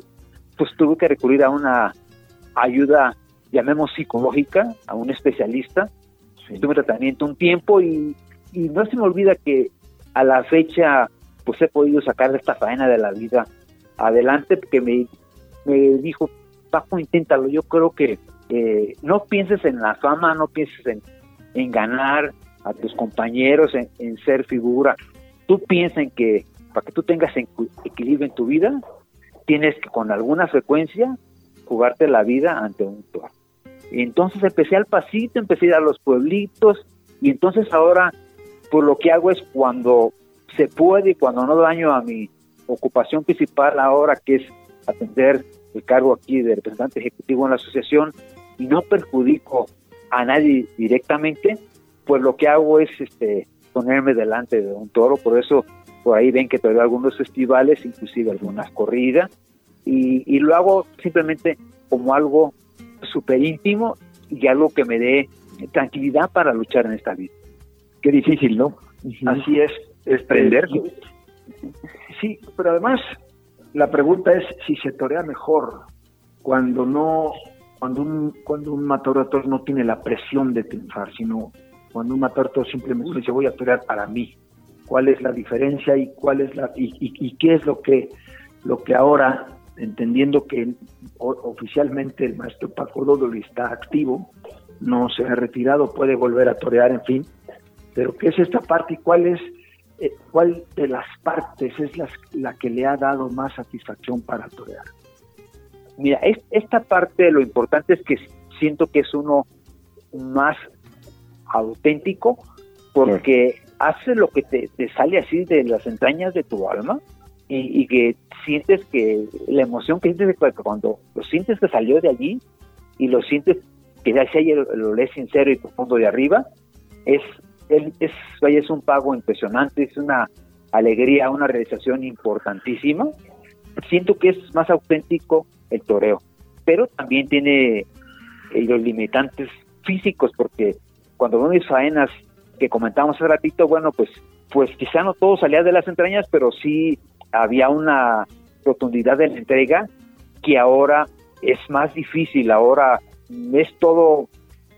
pues tuve que recurrir a una ayuda, llamemos psicológica, a un especialista. Tuve tratamiento un tiempo y, y no se me olvida que a la fecha pues he podido sacar de esta faena de la vida adelante porque me, me dijo, Paco, inténtalo, yo creo que eh, no pienses en la fama, no pienses en, en ganar a tus compañeros, en, ser figura, tú piensas en que para que tú tengas equilibrio en tu vida, tienes que con alguna frecuencia jugarte la vida ante un toro. Y entonces empecé al pasito, empecé a ir a los pueblitos, y entonces ahora pues lo que hago es cuando se puede y cuando no daño a mi ocupación principal ahora, que es atender el cargo aquí de representante ejecutivo en la asociación y no perjudico a nadie directamente, pues lo que hago es este ponerme delante de un toro, por eso por ahí ven que todavía algunos festivales, inclusive algunas corridas, y, y lo hago simplemente como algo súper íntimo y algo que me dé tranquilidad para luchar en esta vida. Qué difícil, ¿no? Así es, es Sí, pero además la pregunta es si se torea mejor cuando no, cuando un, cuando un matador no tiene la presión de triunfar, sino cuando un matador simplemente dice voy a torear para mí. ¿Cuál es la diferencia y cuál es la y, y, qué es lo que lo que ahora entendiendo que oficialmente el maestro Paco Dodoli está activo, no se ha retirado, puede volver a torear, en fin, pero ¿qué es esta parte y cuál es eh, cuál de las partes es la, la, que le ha dado más satisfacción para torear? Mira, esta parte lo importante es que siento que es uno más auténtico porque hace lo que te, sale así de las entrañas de tu alma y, que sientes que la emoción que sientes cuando lo sientes que salió de allí y lo sientes que ya se lo, lo lees sincero y profundo de arriba, es es, es un pago impresionante, es una alegría, una realización importantísima. Siento que es más auténtico el toreo, pero también tiene eh, los limitantes físicos, porque cuando veo mis faenas que comentamos hace ratito, bueno, pues, pues quizá no todo salía de las entrañas, pero sí había una rotundidad de la entrega que ahora es más difícil, ahora es todo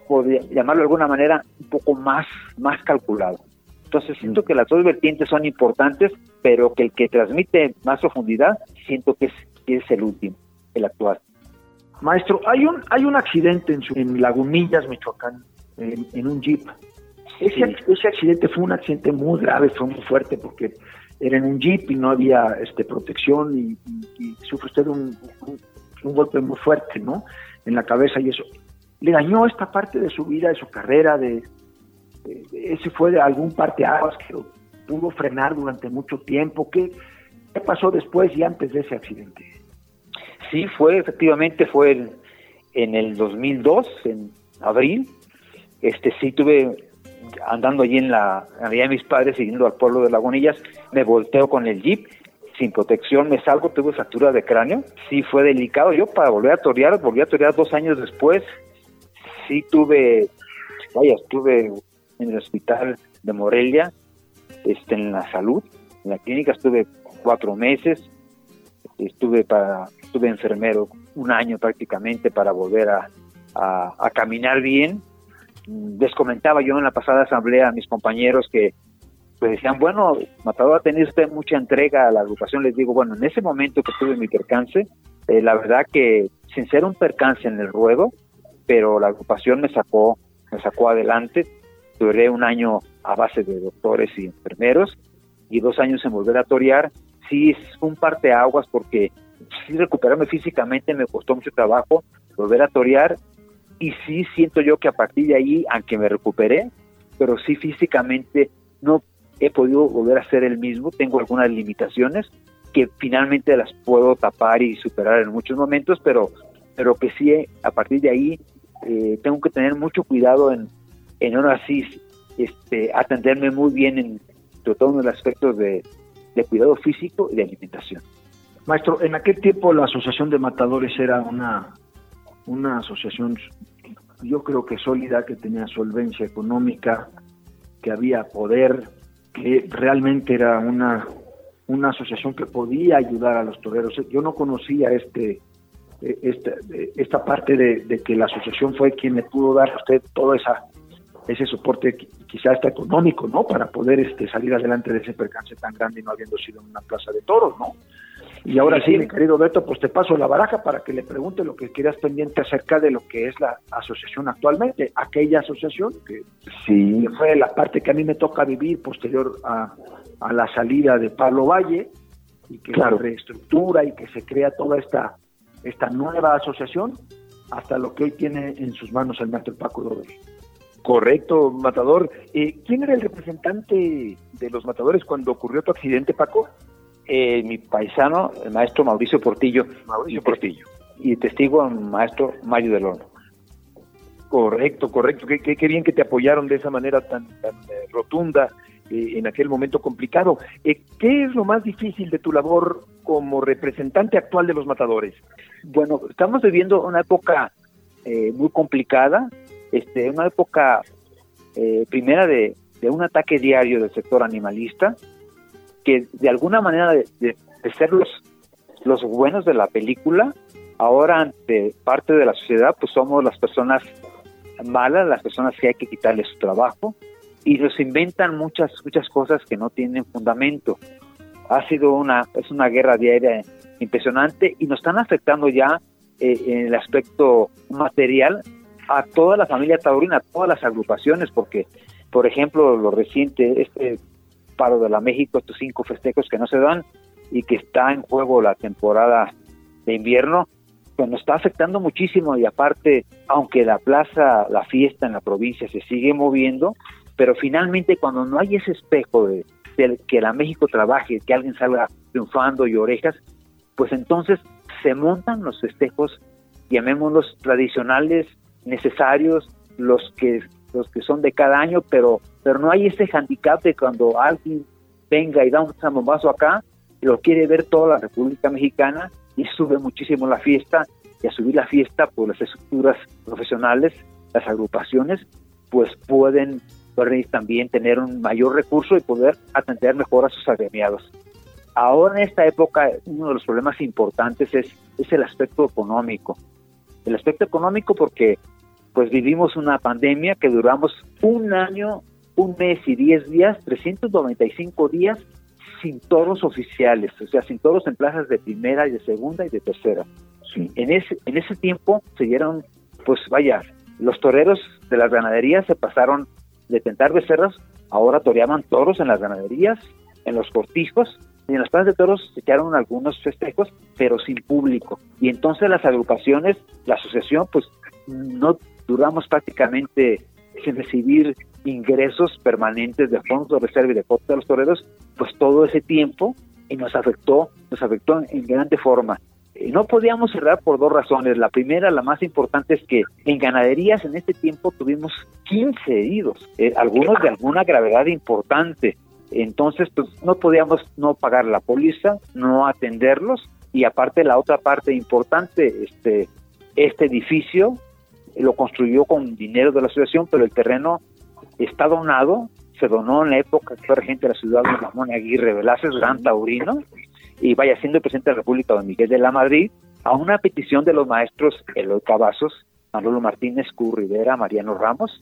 podría llamarlo de alguna manera, un poco más, más calculado. Entonces siento mm. que las dos vertientes son importantes, pero que el que transmite más profundidad, siento que es, es el último, el actual. Maestro, hay un, hay un accidente en, su, en Lagunillas, Michoacán, en, un jeep. Ese, ese accidente fue un accidente muy grave, fue muy fuerte porque era en un jeep y no había este protección y, y, sufre usted un, un, golpe muy fuerte, ¿no? En la cabeza y eso. Le dañó esta parte de su vida, de su carrera, de, ese fue de algún parte aguas que pudo frenar durante mucho tiempo. ¿Qué, ¿Qué pasó después y antes de ese accidente? Sí, fue, efectivamente, fue en, en el 2002, en abril. Este, sí tuve andando allí en la de mis padres, siguiendo al pueblo de Lagunillas, me volteo con el jeep, sin protección, me salgo, tuve fractura de cráneo, sí fue delicado. Yo para volver a torear, volví a torear dos años después, sí tuve, vaya, estuve en el hospital de Morelia, este, en la salud, en la clínica estuve cuatro meses, estuve para, estuve enfermero un año prácticamente para volver a, a caminar bien les comentaba yo en la pasada asamblea a mis compañeros que pues decían, bueno, Matador ha tenido usted mucha entrega a la agrupación, les digo, bueno, en ese momento que tuve mi percance, eh, la verdad que sin ser un percance en el ruedo, pero la agrupación me sacó, me sacó adelante, duré un año a base de doctores y enfermeros y dos años en volver a torear, sí es un parteaguas porque sí recuperarme físicamente me costó mucho trabajo, volver a torear y sí siento yo que a partir de ahí, aunque me recuperé, pero sí físicamente no he podido volver a ser el mismo, tengo algunas limitaciones que finalmente las puedo tapar y superar en muchos momentos, pero, pero que sí a partir de ahí eh, tengo que tener mucho cuidado en, en ahora sí este, atenderme muy bien en todos los aspectos de, de cuidado físico y de alimentación. Maestro, en aquel tiempo la Asociación de Matadores era una, una asociación yo creo que sólida, que tenía solvencia económica, que había poder, que realmente era una, una asociación que podía ayudar a los toreros. Yo no conocía este, esta, esta parte de, que la asociación fue quien le pudo dar a usted todo esa, ese soporte, quizá hasta económico, ¿no? Para poder este, salir adelante de ese percance tan grande y no habiendo sido una plaza de toros, ¿no? Y ahora sí, mi querido Beto, pues te paso la baraja para que le pregunte lo que quieras pendiente acerca de lo que es la asociación actualmente, aquella asociación que, sí. fue la parte que a mí me toca vivir posterior a, la salida de Pablo Valle y que se reestructura y que se crea toda esta, esta nueva asociación hasta lo que hoy tiene en sus manos el maestro Paco Doble. Correcto, Matador. Eh, ¿Quién era el representante de los matadores cuando ocurrió tu accidente, Paco? Eh, mi paisano, el maestro Mauricio Portillo. Mauricio Portillo. Y testigo el maestro Mario del Horno. Correcto, correcto. Qué, qué, bien que te apoyaron de esa manera tan, tan eh, rotunda eh, en aquel momento complicado. ¿Qué es lo más difícil de tu labor como representante actual de los matadores? Bueno, estamos viviendo una época muy complicada, este, una época primera de, de un ataque diario del sector animalista, que de alguna manera de, ser los, los buenos de la película, ahora ante parte de la sociedad, pues somos las personas malas, las personas que hay que quitarles su trabajo y nos inventan muchas muchas cosas que no tienen fundamento. Ha sido una es una guerra diaria impresionante y nos están afectando ya eh, en el aspecto material a toda la familia taurina, a todas las agrupaciones, porque por ejemplo lo reciente este paro de la México, estos cinco festejos que no se dan y que está en juego la temporada de invierno, pues nos está afectando muchísimo y aparte, aunque la plaza, la fiesta en la provincia se sigue moviendo, pero finalmente cuando no hay ese espejo de, que la México trabaje, que alguien salga triunfando y orejas, pues entonces se montan los festejos, llamémoslos tradicionales, necesarios, los que los que son de cada año, pero, pero no hay ese handicap de cuando alguien venga y da un zambombazo acá, lo quiere ver toda la República Mexicana y sube muchísimo la fiesta, y a subir la fiesta, pues las estructuras profesionales, las agrupaciones, pues pueden, también tener un mayor recurso y poder atender mejor a sus agremiados. Ahora en esta época uno de los problemas importantes es, es el aspecto económico. El aspecto económico porque pues vivimos una pandemia que duramos un año, un mes y diez días, 395 días sin toros oficiales, o sea, sin toros en plazas de primera y de segunda y de tercera. En, ese, en ese tiempo se dieron, pues vaya, los toreros de las ganaderías se pasaron de tentar becerras, ahora toreaban toros en las ganaderías, en los cortijos, y en las plazas de toros se echaron algunos festejos, pero sin público. Y entonces las agrupaciones, la asociación, pues no duramos prácticamente sin recibir ingresos permanentes de fondos de reserva y de cuota de los toreros, pues todo ese tiempo y nos afectó, nos afectó en grande forma. Eh, no podíamos cerrar por dos razones. La primera, la más importante, es que en ganaderías en este tiempo tuvimos 15 heridos, eh, algunos de alguna gravedad importante. Entonces, pues no podíamos no pagar la póliza, no atenderlos y aparte la otra parte importante, este, este edificio lo construyó con dinero de la asociación, pero el terreno está donado, se donó en la época que fue regente de la ciudad de Ramón Aguirre Velázquez, gran taurino, y vaya siendo presidente de la República don Miguel de la Madrid, a una petición de los maestros Eloy Cavazos, Manolo Martínez, Cu Rivera, Mariano Ramos,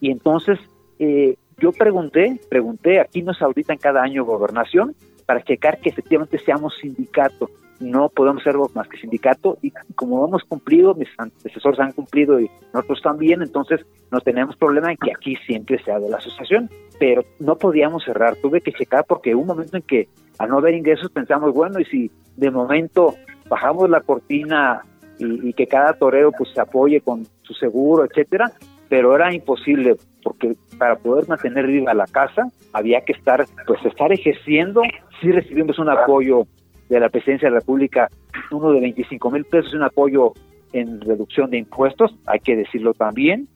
y entonces eh, yo pregunté, pregunté, aquí nos auditan cada año gobernación, para checar que efectivamente seamos sindicato. No podemos ser más que sindicato y como hemos cumplido, mis antecesores han cumplido y nosotros también, entonces no tenemos problema en que aquí siempre sea de la asociación, pero no podíamos cerrar, tuve que checar porque un momento en que al no haber ingresos pensamos, bueno, y si de momento bajamos la cortina y, que cada torero pues se apoye con su seguro, etcétera, pero era imposible porque para poder mantener viva la casa había que estar pues estar ejerciendo sí recibimos un apoyo de la presidencia de la República uno de 25 mil pesos un apoyo en reducción de impuestos hay que decirlo también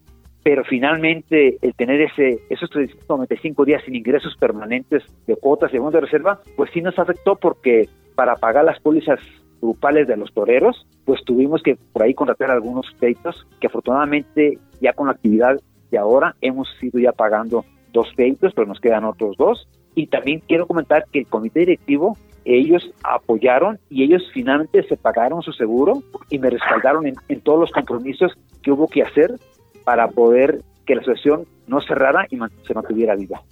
pero finalmente el tener ese esos 395 días sin ingresos permanentes de cuotas de de reserva pues sí nos afectó porque para pagar las pólizas grupales de los toreros, pues tuvimos que por ahí contratar algunos créditos que afortunadamente ya con la actividad de ahora hemos ido ya pagando dos créditos, pero nos quedan otros dos. Y también quiero comentar que el comité directivo, ellos apoyaron y ellos finalmente se pagaron su seguro y me respaldaron en, todos los compromisos que hubo que hacer para poder que la asociación no cerrara y se mantuviera viva.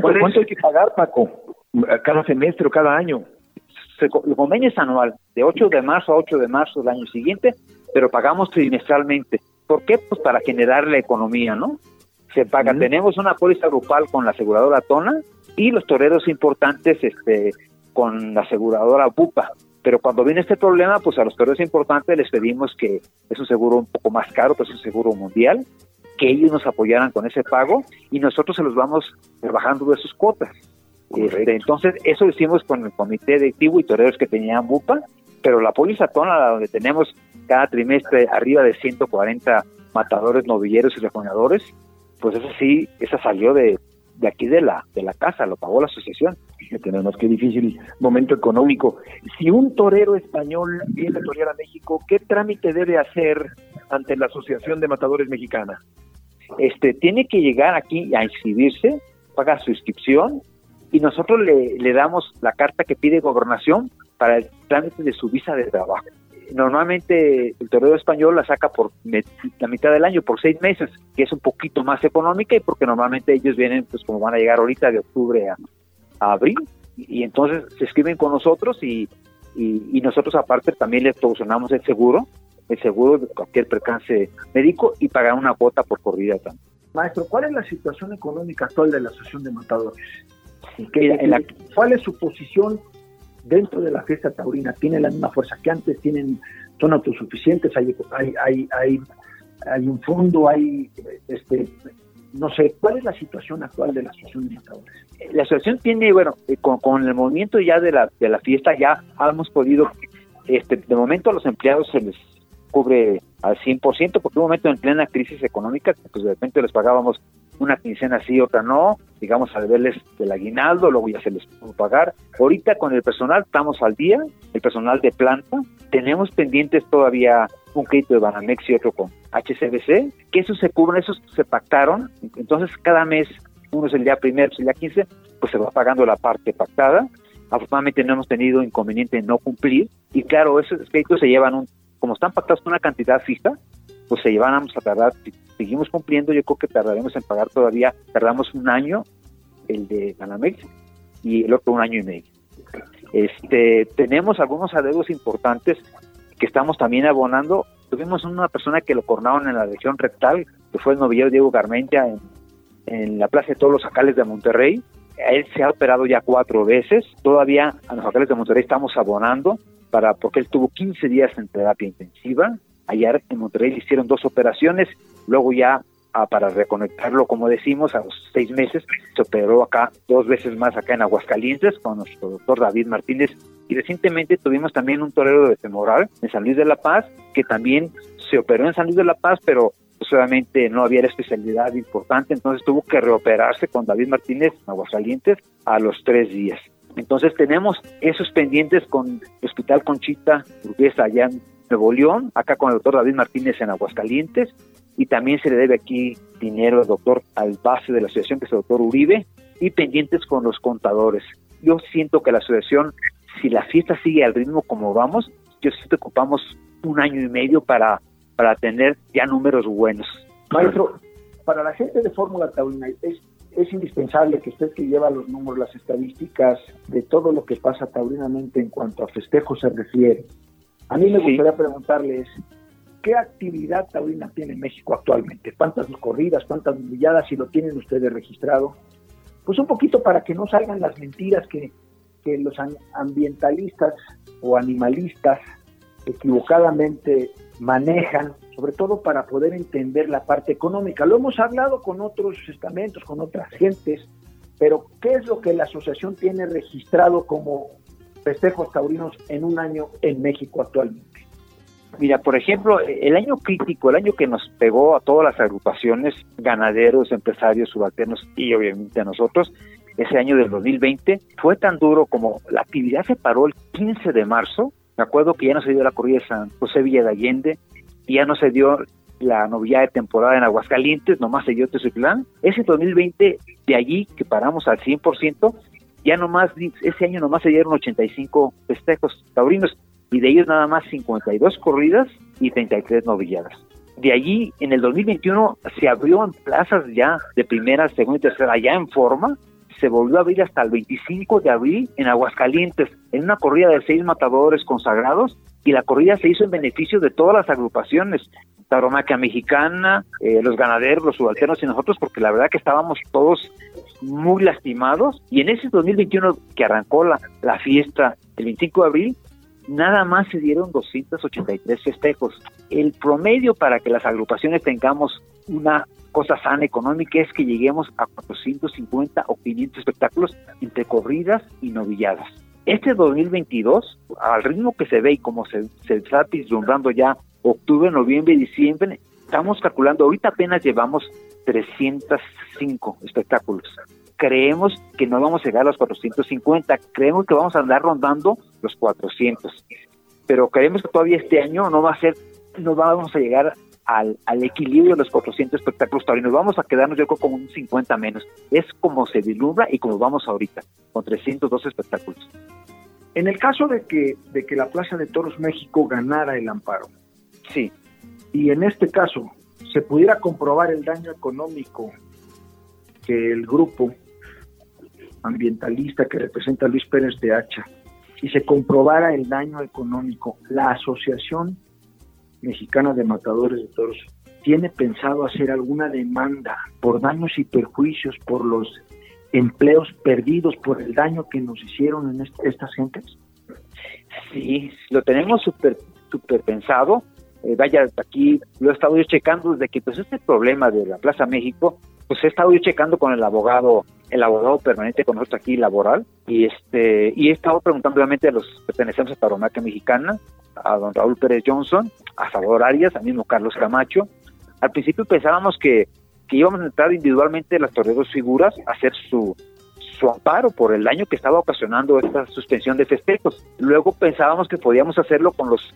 ¿Cuánto hay que pagar, Paco? ¿Cada semestre o cada año? el convenio es anual, de 8 de marzo a 8 de marzo del año siguiente, pero pagamos trimestralmente. ¿Por qué? Pues para generar la economía, ¿no? Se paga, tenemos una póliza grupal con la aseguradora Tona y los toreros importantes este, con la aseguradora Bupa. Pero cuando viene este problema, pues a los toreros importantes les pedimos que es un seguro un poco más caro, pues es un seguro mundial, que ellos nos apoyaran con ese pago y nosotros se los vamos rebajando de sus cuotas. Este, entonces, eso lo hicimos con el comité directivo y toreros que tenían BUPA, pero la póliza tona, donde tenemos cada trimestre arriba de 140 matadores, novilleros y rejoneadores, pues esa sí, esa salió de, de aquí de la, de la casa, lo pagó la asociación. Tenemos qué difícil momento económico. Si un torero español viene a torear a México, ¿qué trámite debe hacer ante la Asociación de Matadores Mexicana? Este, tiene que llegar aquí a inscribirse, paga su inscripción, y nosotros le, le damos la carta que pide gobernación para el trámite de su visa de trabajo. Normalmente el torero español la saca por la mitad del año, por seis meses, que es un poquito más económica y porque normalmente ellos vienen, pues como van a llegar ahorita de octubre a, abril, y, entonces se escriben con nosotros y, y, nosotros aparte también les proporcionamos el seguro, el seguro de cualquier percance médico y pagar una cuota por corrida también. Maestro, ¿cuál es la situación económica actual de la Asociación de Matadores? ¿Cuál es su posición dentro de la fiesta taurina? ¿Tiene la misma fuerza que antes? ¿Tienen, ¿Son autosuficientes? ¿Hay, hay, hay, hay, un fondo? ¿Hay, este, no sé, cuál es la situación actual de la asociación de matadores? La asociación tiene, bueno, eh, con, el movimiento ya de la, de la fiesta ya hemos podido, este, de momento a los empleados se les cubre al 100%, porque un momento en plena crisis económica, pues de repente les pagábamos una quincena sí, otra no, digamos a deberles del aguinaldo, luego ya se les pudo pagar. Ahorita con el personal estamos al día, el personal de planta, tenemos pendientes todavía un crédito de Banamex y otro con HCBC, que esos se cubren, esos se pactaron, entonces cada mes, uno es el día primero, el día 15, pues se va pagando la parte pactada. Afortunadamente no hemos tenido inconveniente en no cumplir y claro, esos créditos se llevan un, como están pactados con una cantidad fija, pues se llevan a tardar seguimos cumpliendo, yo creo que tardaremos en pagar todavía, tardamos un año el de Banamex y el otro un año y medio. Este, tenemos algunos adeudos importantes que estamos también abonando. Tuvimos una persona que lo coronaron en la región rectal, que fue el novillero Diego Garmentia en, en la Plaza de Todos los Jacales de Monterrey. Él se ha operado ya cuatro veces. Todavía a los Jacales de Monterrey estamos abonando para porque él tuvo 15 días en terapia intensiva. Ayer en Monterrey hicieron dos operaciones, luego ya ah, para reconectarlo, como decimos, a los seis meses, se operó acá dos veces más acá en Aguascalientes con nuestro doctor David Martínez. Y recientemente tuvimos también un torero de femoral en San Luis de la Paz, que también se operó en San Luis de la Paz, pero solamente no había la especialidad importante, entonces tuvo que reoperarse con David Martínez en Aguascalientes a los tres días. Entonces tenemos esos pendientes con el Hospital Conchita Burguesa allá en Nuevo León, acá con el doctor David Martínez en Aguascalientes, y también se le debe aquí dinero al doctor al base de la asociación, que es el doctor Uribe, y pendientes con los contadores. Yo siento que la asociación, si la fiesta sigue al ritmo como vamos, yo siento que ocupamos un año y medio para, para tener ya números buenos. Maestro, para la gente de Fórmula Taurina es, es indispensable que usted que lleva los números, las estadísticas de todo lo que pasa taurinamente en cuanto a festejos se refiere. A mí me gustaría preguntarles, ¿qué actividad taurina tiene México actualmente? ¿Cuántas corridas, cuántas milladas, si lo tienen ustedes registrado? Pues un poquito para que no salgan las mentiras que, que los ambientalistas o animalistas equivocadamente manejan, sobre todo para poder entender la parte económica. Lo hemos hablado con otros estamentos, con otras gentes, pero ¿qué es lo que la asociación tiene registrado como festejos taurinos en un año en México actualmente? Mira, por ejemplo, el año crítico, el año que nos pegó a todas las agrupaciones, ganaderos, empresarios, subalternos y obviamente a nosotros, ese año del 2020, fue tan duro como la actividad se paró el 15 de marzo me acuerdo que ya no se dio la corrida de San José Villa de Allende, ya no se dio la novedad de temporada en Aguascalientes, nomás se dio Tezuitlán. Ese 2020, de allí que paramos al 100%, ya nomás, ese año nomás se dieron 85 festejos taurinos, y de ellos nada más 52 corridas y 33 novilladas. De allí, en el 2021, se abrió en plazas ya de primera, segunda y tercera, ya en forma, se volvió a abrir hasta el 25 de abril en Aguascalientes, en una corrida de seis matadores consagrados, y la corrida se hizo en beneficio de todas las agrupaciones, Taromaquia Mexicana, eh, los ganaderos, los subalternos y nosotros, porque la verdad que estábamos todos muy lastimados, y en ese 2021 que arrancó la, la fiesta el 25 de abril, nada más se dieron 283 festejos. El promedio para que las agrupaciones tengamos una cosa sana económica es que lleguemos a 450 o 500 espectáculos entre corridas y novilladas. Este 2022, al ritmo que se ve y como se, se está vislumbrando ya octubre, noviembre y diciembre, estamos calculando, ahorita apenas llevamos 305 espectáculos. Creemos que no vamos a llegar a los 450, creemos que vamos a andar rondando los 400, pero creemos que todavía este año no va a ser, no vamos a llegar al, equilibrio de los 400 espectáculos taurinos. Vamos a quedarnos yo creo como un 50 menos. Es como se vislumbra y como vamos ahorita, con 302 espectáculos. En el caso de que, de que la Plaza de Toros México ganara el amparo, sí. y en este caso se pudiera comprobar el daño económico que el grupo ambientalista que representa Luis Pérez de Hacha, y se comprobara el daño económico, la asociación Mexicana de Matadores de Toros tiene pensado hacer alguna demanda por daños y perjuicios por los empleos perdidos, por el daño que nos hicieron en estas gentes? Sí, lo tenemos súper super pensado. Eh, vaya, aquí lo he estado yo checando desde que pues este problema de la Plaza México, pues he estado yo checando con el abogado, el abogado permanente con nosotros aquí laboral, y este, y he estado preguntando obviamente a los pertenecientes a Taromaca Mexicana, a don Raúl Pérez Johnson, a Salvador Arias, al mismo Carlos Camacho. Al principio pensábamos que, que íbamos a entrar individualmente las torreros figuras a hacer su, su amparo por el daño que estaba ocasionando esta suspensión de festejos. Luego pensábamos que podíamos hacerlo con los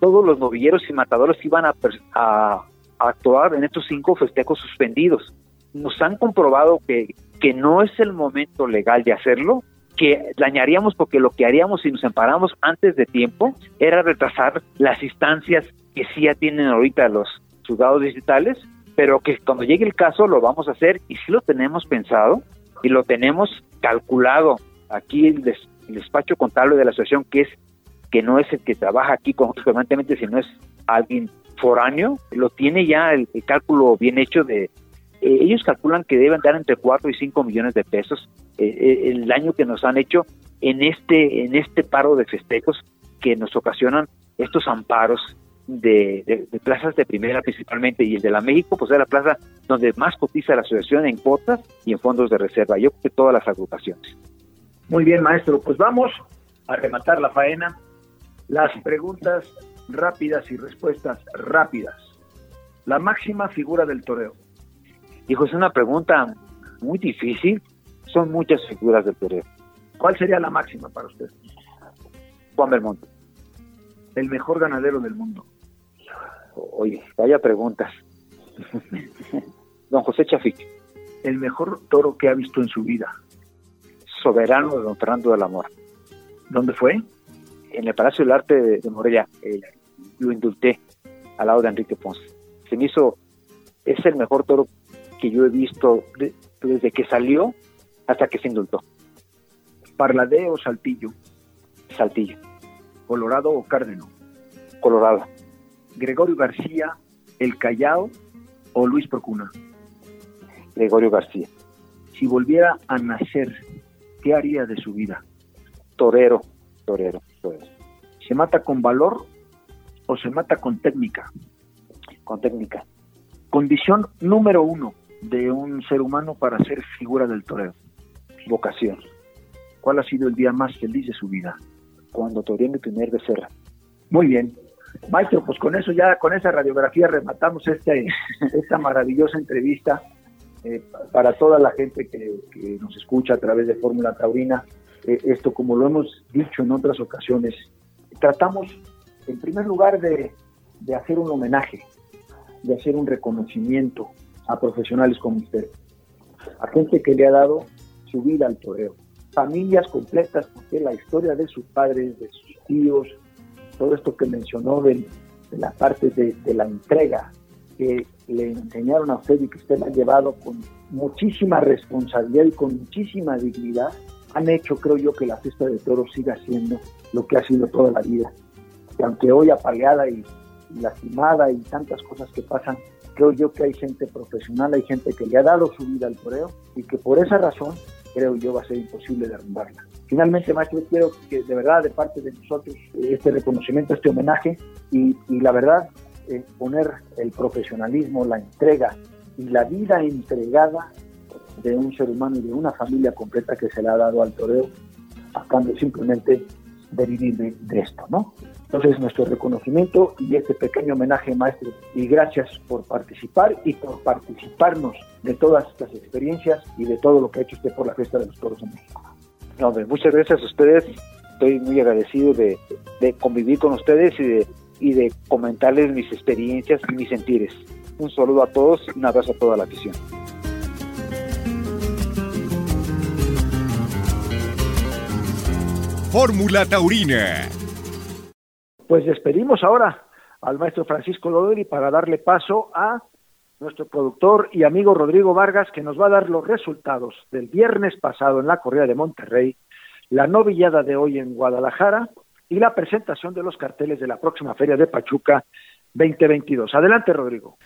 todos los novilleros y matadores que iban a, a, actuar en estos cinco festejos suspendidos. Nos han comprobado que, que no es el momento legal de hacerlo, que dañaríamos porque lo que haríamos si nos emparamos antes de tiempo era retrasar las instancias que sí ya tienen ahorita los juzgados digitales, pero que cuando llegue el caso lo vamos a hacer y sí lo tenemos pensado y lo tenemos calculado. Aquí el, despacho contable de la asociación, que es que no es el que trabaja aquí con nosotros permanentemente, sino es alguien foráneo, lo tiene ya el, cálculo bien hecho de eh, ellos calculan que deben dar entre 4 y 5 millones de pesos eh, el daño que nos han hecho en este, en este paro de festejos que nos ocasionan estos amparos de, plazas de primera principalmente y el de la México pues es la plaza donde más cotiza la asociación en cuotas y en fondos de reserva, yo creo que todas las agrupaciones. Muy bien, maestro, pues vamos a rematar la faena. Las preguntas rápidas y respuestas rápidas. La máxima figura del toreo. Hijo, es una pregunta muy difícil. Son muchas figuras del toreo. ¿Cuál sería la máxima para usted? Juan Belmonte. El mejor ganadero del mundo. Oye, vaya preguntas. don José Chafik. El mejor toro que ha visto en su vida. Soberano de don Fernando del Amor. ¿Dónde fue? En el Palacio del Arte de, Morelia. Eh, lo indulté al lado de Enrique Ponce. Se me hizo, es el mejor toro que yo he visto desde que salió hasta que se indultó. ¿Parladeo o Saltillo? Saltillo. ¿Colorado o Cárdeno? Colorado. Gregorio García, El Callao o Luis Procuna? Gregorio García. Si volviera a nacer, ¿qué haría de su vida? Torero, torero, torero. ¿Se mata con valor o se mata con técnica? Con técnica. Condición número uno de un ser humano para ser figura del torero. Vocación. ¿Cuál ha sido el día más feliz de su vida? Cuando toreé mi primer becerra. Muy bien. Maestro, pues con eso ya, con esa radiografía rematamos este, esta maravillosa entrevista eh, para toda la gente que, nos escucha a través de Fórmula Taurina. Eh, esto, como lo hemos dicho en otras ocasiones, tratamos en primer lugar de, de hacer un homenaje, de hacer un reconocimiento a profesionales como usted, a gente que le ha dado su vida al toreo, familias completas, porque la historia de sus padres, de sus tíos, todo esto que mencionó de, la parte de, la entrega que le enseñaron a usted y que usted ha llevado con muchísima responsabilidad y con muchísima dignidad, han hecho, creo yo, que la fiesta de toros siga siendo lo que ha sido toda la vida. Que aunque hoy apaleada y, y lastimada y tantas cosas que pasan, creo yo que hay gente profesional, hay gente que le ha dado su vida al toreo y que por esa razón creo yo va a ser imposible derrumbarla. Finalmente, maestro, quiero que de verdad de parte de nosotros este reconocimiento, este homenaje y, la verdad eh, poner el profesionalismo, la entrega y la vida entregada de un ser humano y de una familia completa que se le ha dado al toreo a simplemente de vivir de, esto, ¿no? Entonces, nuestro reconocimiento y este pequeño homenaje, maestro, y gracias por participar y por participarnos de todas estas experiencias y de todo lo que ha hecho usted por la fiesta de los toros en México. No, muchas gracias a ustedes. Estoy muy agradecido de, convivir con ustedes y de, y de comentarles mis experiencias y mis sentires. Un saludo a todos y un abrazo a toda la afición. Fórmula Taurina. Pues despedimos ahora al maestro Francisco Lodori para darle paso a nuestro productor y amigo Rodrigo Vargas, que nos va a dar los resultados del viernes pasado en la Correa de Monterrey, la novillada de hoy en Guadalajara y la presentación de los carteles de la próxima Feria de Pachuca 2022. Adelante, Rodrigo.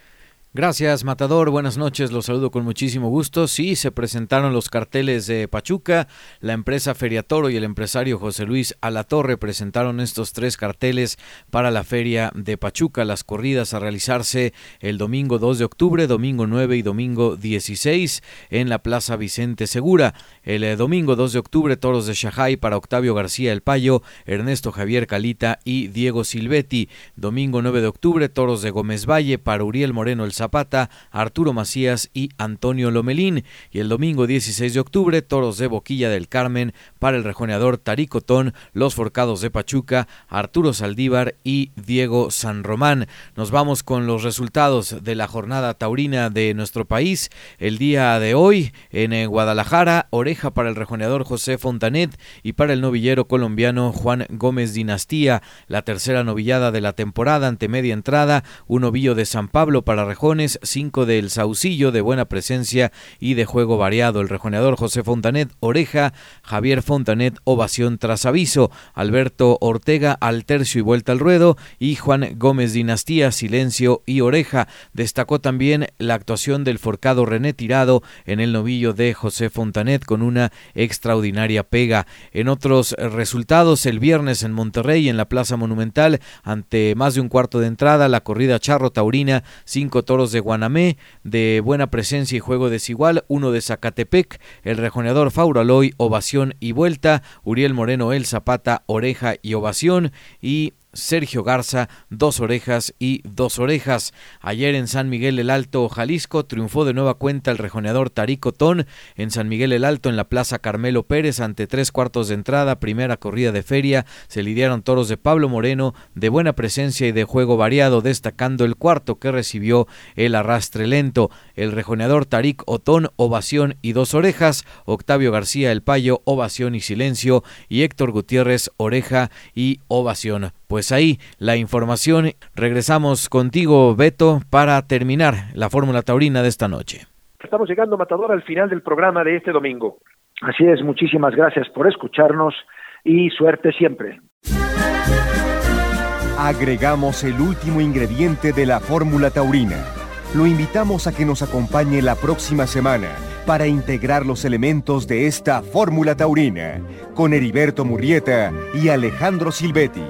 Gracias, Matador. Buenas noches. Los saludo con muchísimo gusto. Sí, se presentaron los carteles de Pachuca. La empresa Feriatoro y el empresario José Luis Alatorre presentaron estos tres carteles para la Feria de Pachuca. Las corridas a realizarse el domingo 2 de octubre, domingo 9 y domingo 16 en la Plaza Vicente Segura. El eh, domingo 2 de octubre, toros de Shahai para Octavio García El Payo, Ernesto Javier Calita y Diego Silvetti. Domingo 9 de octubre, toros de Gómez Valle para Uriel Moreno El Zapata, Arturo Macías y Antonio Lomelín. Y el domingo 16 de octubre, toros de Boquilla del Carmen para el rejoneador Taricotón, Los Forcados de Pachuca, Arturo Saldívar y Diego San Román. Nos vamos con los resultados de la jornada taurina de nuestro país. El día de hoy en eh, Guadalajara, Oreja para el rejoneador José Fontanet y para el novillero colombiano Juan Gómez Dinastía. La tercera novillada de la temporada ante media entrada, un novillo de San Pablo para Cajones, 5 del Saucillo, de buena presencia y de juego variado. El rejoneador José Fontanet, oreja, Javier Fontanet, ovación tras aviso, Alberto Ortega al tercio y vuelta al ruedo y Juan Gómez Dinastía, silencio y oreja. Destacó también la actuación del forcado René Tirado en el novillo de José Fontanet con una extraordinaria pega. En otros resultados, el viernes en Monterrey, en la Plaza Monumental, ante más de un cuarto de entrada, la corrida Charro Taurina, cinco toros de Guanamé, de buena presencia y juego desigual, uno de Zacatepec, el rejoneador Fauraloy, ovación y vuelta, Uriel Moreno El Zapata, oreja y ovación, y Sergio Garza, dos orejas y dos orejas. Ayer en San Miguel el Alto, Jalisco, triunfó de nueva cuenta el rejoneador Tarico Ton en San Miguel el Alto en la Plaza Carmelo Pérez ante tres cuartos de entrada, primera corrida de feria, se lidiaron toros de Pablo Moreno de buena presencia y de juego variado, destacando el cuarto que recibió el arrastre lento. El rejoneador Tarik Otón, ovación y dos orejas, Octavio García El Payo, ovación y silencio, y Héctor Gutiérrez, oreja y ovación. Pues ahí la información. Regresamos contigo, Beto, para terminar la Fórmula Taurina de esta noche. Estamos llegando, Matador, al final del programa de este domingo. Así es, muchísimas gracias por escucharnos y suerte siempre. Agregamos el último ingrediente de la Fórmula Taurina. Lo invitamos a que nos acompañe la próxima semana para integrar los elementos de esta Fórmula Taurina con Heriberto Murrieta y Alejandro Silvetti.